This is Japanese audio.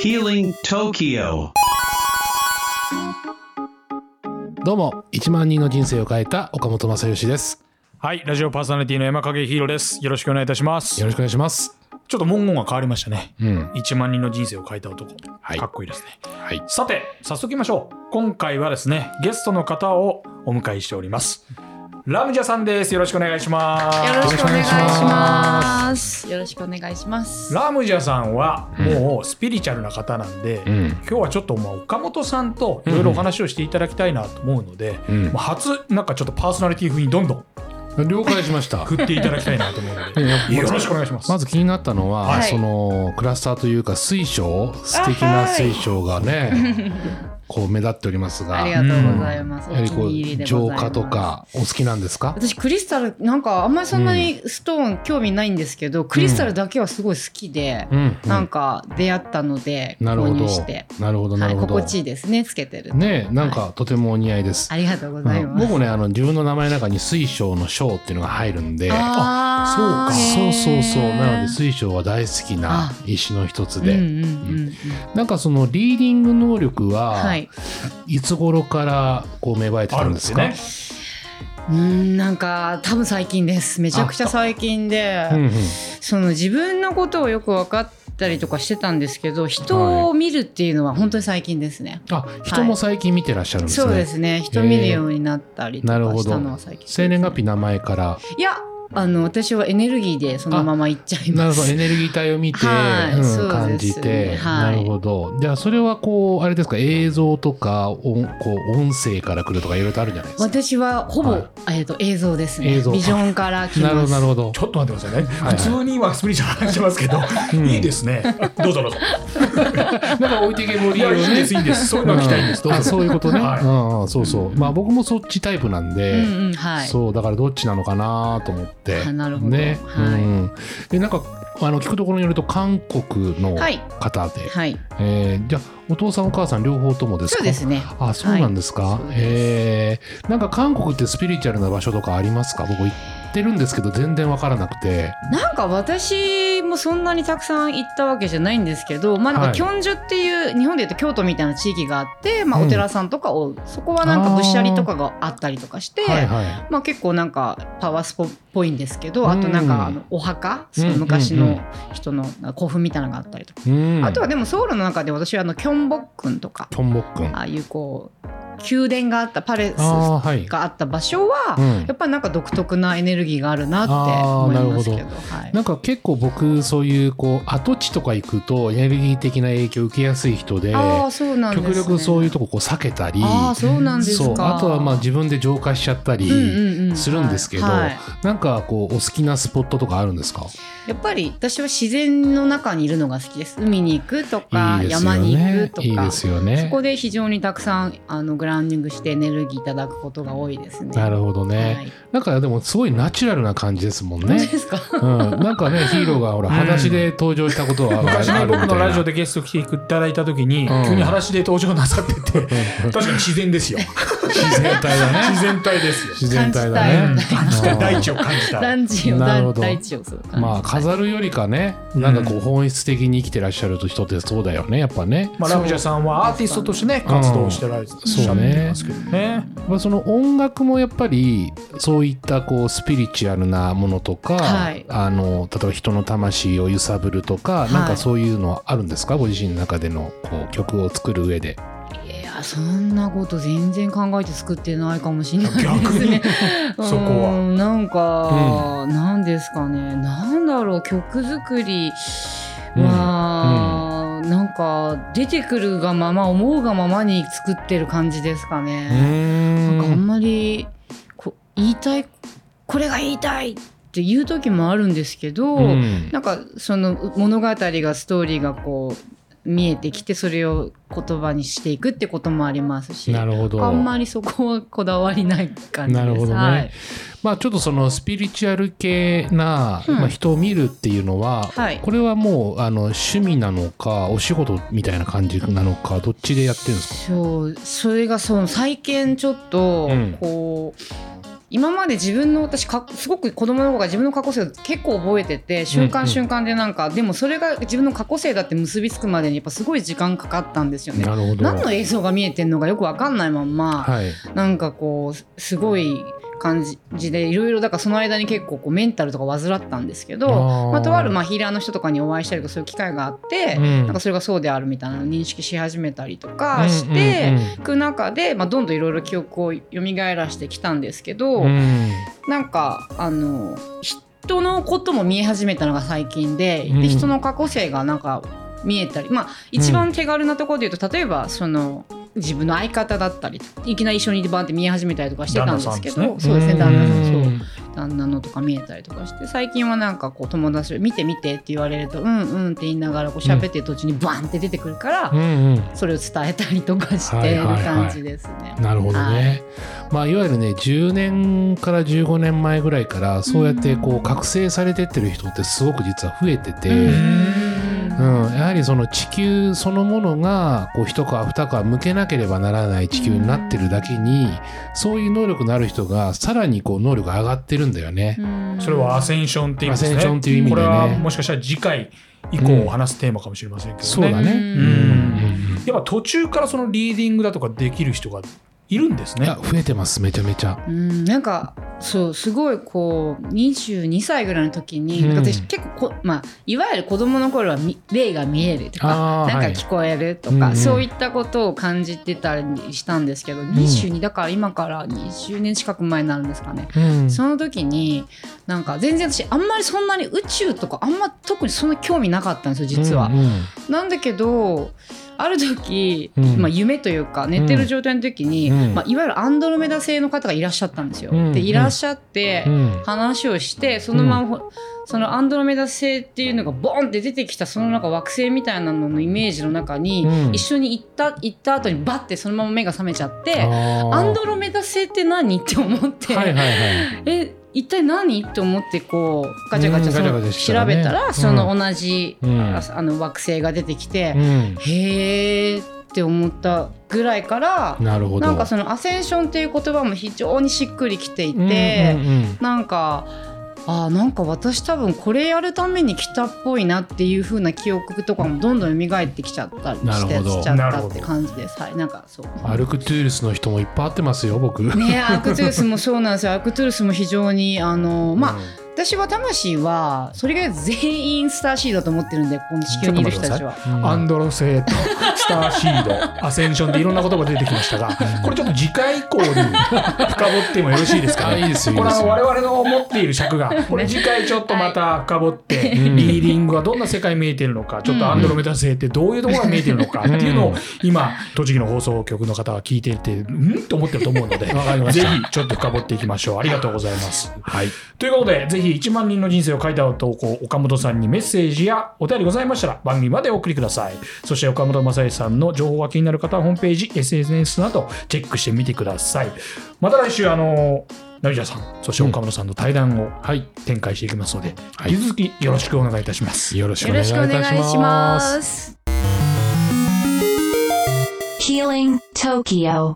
Healing Tokyo どうも1万人の人生を変えた岡本正義ですはい、ラジオパーソナリティの山影ヒーローです。よろしくお願いいたします。よろしくお願いしますちょっと文言が変わりましたね。うん1万人の人生を変えた男。はいかっこいいですね。はいさて、早速行きましょう。今回はですね、ゲストの方をお迎えしております。ラムジャさんです。よろしくお願いします。よろしくお願いします。よろしくお願いします。ラムジャさんはもうスピリチュアルな方なんで、うん今日はちょっとまあ岡本さんといろいろお話をしていただきたいなと思うので、うん初なんかちょっとパーソナリティ風にどんどん了解しました振っていただきたいなと思うのでうんよろしくお願いします。まず気になったのは、はいそのクラスターというか水晶素敵な水晶がね、こう目立っておりますが。ありがとうございます。お気やはりこう浄。化と。かお好きなんですか？私クリスタルなんかあんまりそんなにストーン興味ないんですけど、クリスタルだけはすごい好きで、うん、うん。なんか出会ったので購なるほど。入して、なるほどなはい、るほど、心地いいですねつけてると。ねなんかとてもお似合いです、ありがとうございます。うん。僕もねあの自分の名前の中に水晶の晶っていうのが入るんで。あー。そうそうそう。へーなので水晶は大好きな石の一つで、うんうんうんうん。なんかそのリーディング能力は、はい。いつ頃からこう芽生えてあたんでか？るんですすね。うんなんか多分最近です。めちゃくちゃ最近で。うんうん。その自分のことをよく分かったりとかしてたんですけど人を見るっていうのは本当に最近ですね、あ人も最近見てらっしゃるんですね、そうですね。人見るようになったりとなるほどかしたのは最近生年月日名前から。いやあの私はエネルギーでそのままいっちゃいなるますほど。エネルギー体を見て、はいうん感じて、はい。なるほど。じゃあそれはこうあれですか？映像とか音こう音声から来るとかいろいろとあるんじゃないですか。私はほぼ、はい。えー、と映像ですね。ビジョンから来なるほますどなるほど。ちょっと待ってくださいね。はい。普通に今スピリチュアルな話してますけど、ん。いいですね。どうぞどうぞ。なんか置いてけぼりをね。いいんです、いいんです。そういうのが聞きたいんです。どうあぞ。そういうことね、はい。そうそう。まあ僕もそっちタイプなんで、うんうんはい。そうだからどっちなのかなと思って。あなるほど。ね、はい。うん、でなんかあの聞くところによると韓国のはい方で、はい。えーじゃあお父さんお母さん両方ともですか？そうですね。あそうなんですか、はい。えー。なんか韓国ってスピリチュアルな場所とかありますか？僕行ってるんですけど全然わからなくて。なんか私もそんなにたくさん行ったわけじゃないんですけど、まあ、なんはい。かキョンジュっていう、日本でいうと京都みたいな地域があって、まあ、うん。お寺さんとかを、そこはなんかぶっしゃりとかがあったりとかして、はいはまあ、結構なんかパワースポっぽいんですけど、うん。あとなんかあのお墓、その昔うんうん。うの人の古墳みたいなのがあったりとか、いうん。あとはでもソウルの中で私はあのキョンボックンとか。キョンボックン。ああいうこう宮殿があったパレスがあった場所は、うん。やっぱりなんか独特なエネルギーがあるなって思いますけど。はい。なんか結構僕そういうこう跡地とか行くとエネルギー的な影響を受けやすい人でああそうなんです、ね、極力そういうとここう避けたりああそうなんですか。あとはまあ自分で浄化しちゃったりするんですけど、はい。はいなんかこうお好きなスポットとかあるんですか？やっぱり私は自然の中にいるのが好きです。海に行くとかいいですよ山に行ねくとか。いいですよね。そこで非常にたくさんあのグラウンディングしてエネルギーいただくことが多いですね。なるほどね、はい。なんかでもすごいナチュラルな感じですもんね。ですか。うん、なんかねヒーローがほら裸足で登場したことはあ昔ね、るみたいな僕のラジオでゲスト来ていただいた時に、うん。急に裸足で登場なさってて、確かに自然ですよ。自然体だね。自然体ですよ。自然体だ感ね。大地を感じた。い。大地をなるほど。大地をそう感じ。まあ飾るよりかねなんかこう本質的に生きてらっしゃる人ってそうだよねやっぱね。まあ、ラムジャさんはアーティストとしてね、活動してられてそうねますけどね。まあその音楽もやっぱりそういったこうスピリチュアルなものとか、はい。あの例えば人の魂を揺さぶるとか、い。なんかそういうのはあるんですか？ご自身の中でのこう曲を作る上で。そんなこと全然考えて作ってないかもしれないです逆にね。そこは？うんなん。か、なんですかね。なんだろう曲作りは、なんか出てくるがまま思うがままに作ってる感じですかね。なんかあんまりこ言いたいこれが言いたいっていう時もあるんですけど、うん。なんかその物語がストーリーがこう見えてきてそれを言葉にしていくってこともありますしなるほど。あんまりそこはこだわりない感じです。なるほどね。はい。まあちょっとそのスピリチュアル系な、うん。まあ、人を見るっていうのは、はい。これはもうあの趣味なのかお仕事みたいな感じなのかどっちでやってるんですか？そうそれがその最近ちょっとうん。こう、今まで自分の私かすごく子供の頃から自分の過去性を結構覚えてて瞬間瞬間でなんか、でもそれが自分の過去性だって結びつくまでにやっぱすごい時間かかったんですよね。なるほど。何の映像が見えてんのかよくわかんないまんま、はい。なんかこうすごい感じでいろいろだからその間に結構こうメンタルとか患ったんですけどまあ、とあるまあヒーラーの人とかにお会いしたりとかそういう機会があって、うん。なんかそれがそうであるみたいなのを認識し始めたりとかして、いく中で、まあ、どんどんいろいろ記憶を蘇らしてきたんですけど、うん。うんなんかあの人のことも見え始めたのが最近で,、うん。で人の過去性がなんか見えたりまあ一番手軽なところで言うと例えばその自分の相方だったりいきなり一緒にバンって見え始めたりとかしてたんですけど旦那さんそうですね旦那さんそう。うん旦那のとか見えたりとかして最近はなんかこう友達で見て見てって言われるとうんうんって言いながらこう喋ってる途中にバンって出てくるから、うんうん。それを伝えたりとかしてるはいはいはい。感じですね。なるほどはね。まあいわゆるね10年から15年前ぐらいからそうやってこう覚醒されてってる人ってすごく実は増えてて、うん、やはりその地球そのものがこう一皮二皮向けなければならない地球になってるだけにそういう能力のある人がさらにこう能力が上がってるんだよね。それはアセンションっていうんですね。アセンションっていう意味でねこれはもしかしたら次回以降話すテーマかもしれませんけどね。そうだね。うんうんやっぱ途中からそのリーディングだとかできる人がいるんですね。増えてますめちゃめちゃ。うんなんかそうすごいこう22歳ぐらいの時に、うん私結構こ、まあ、いわゆる子供の頃はみ霊が見えるとかなんか聞こえるとか、うんうんそういったことを感じてたりしたんですけど、22だから今から20年近く前になるんですかね。うんその時になんか全然私あんまりそんなに宇宙とかあんま特にそんな興味なかったんですよ実は。うんうんなんだけどある時、うん。まあ、夢というか寝てる状態の時に、うん。まあ、いわゆるアンドロメダ星の方がいらっしゃったんですよ。うん。でいらっしゃってうん。話をしてそのまま、そのアンドロメダ星っていうのがボンって出てきたそのなんか惑星みたいなののイメージの中に、うん。一緒に行った行った後にバッてそのまま目が覚めちゃって。アンドロメダ星って何？って思って、はいはいはい。え一体何？って思ってこうガチャガチャ調べたら、うん。その同じ、うん。ああの惑星が出てきて、うん。へーって思ったぐらいからなるほど。なんかそのアセンションっていう言葉も非常にしっくりきていて、なんかあーなんか私多分これやるために来たっぽいなっていう風な記憶とかもどんどん蘇ってきちゃったりしてなるほど。しちゃったって感じです。はい、なんかそう。アルクトゥールスの人もいっぱい会ってますよ僕。ねアークトゥルスもそうなんですよ。アークトゥルスも非常にあのまあ、うん私は魂はそれが全員スターシードだと思ってるんでこの地球にいる人たちは。うん。アンドロ星とスターシード、アセンションでいろんな言葉出てきましたが、これちょっと次回以降に深掘ってもよろしいですかね？あいいですよこれいいですよあの我々の持っている尺が、これ次回ちょっとまた深掘って、うんリーディングはどんな世界見えてるのか、ちょっとアンドロメダ星ってどういうところが見えてるのかっていうのを、今、栃木の放送局の方が聞いていて、ん？と思ってると思うので、ぜひちょっと深掘っていきましょう。ありがとうございます。はい。ということで、ぜひ1万人の人生を書いた投稿、岡本さんにメッセージやお便りございましたら番組までお送りください。そして岡本正義さんの情報が気になる方はホームページ、SNS などチェックしてみてください。また来週、あの、成田さん、そして岡本さんの対談をはい。展開していきますので、はい引き続きよろしくお願いいたします。よろしくお願いいたし。ます。Healing Tokyo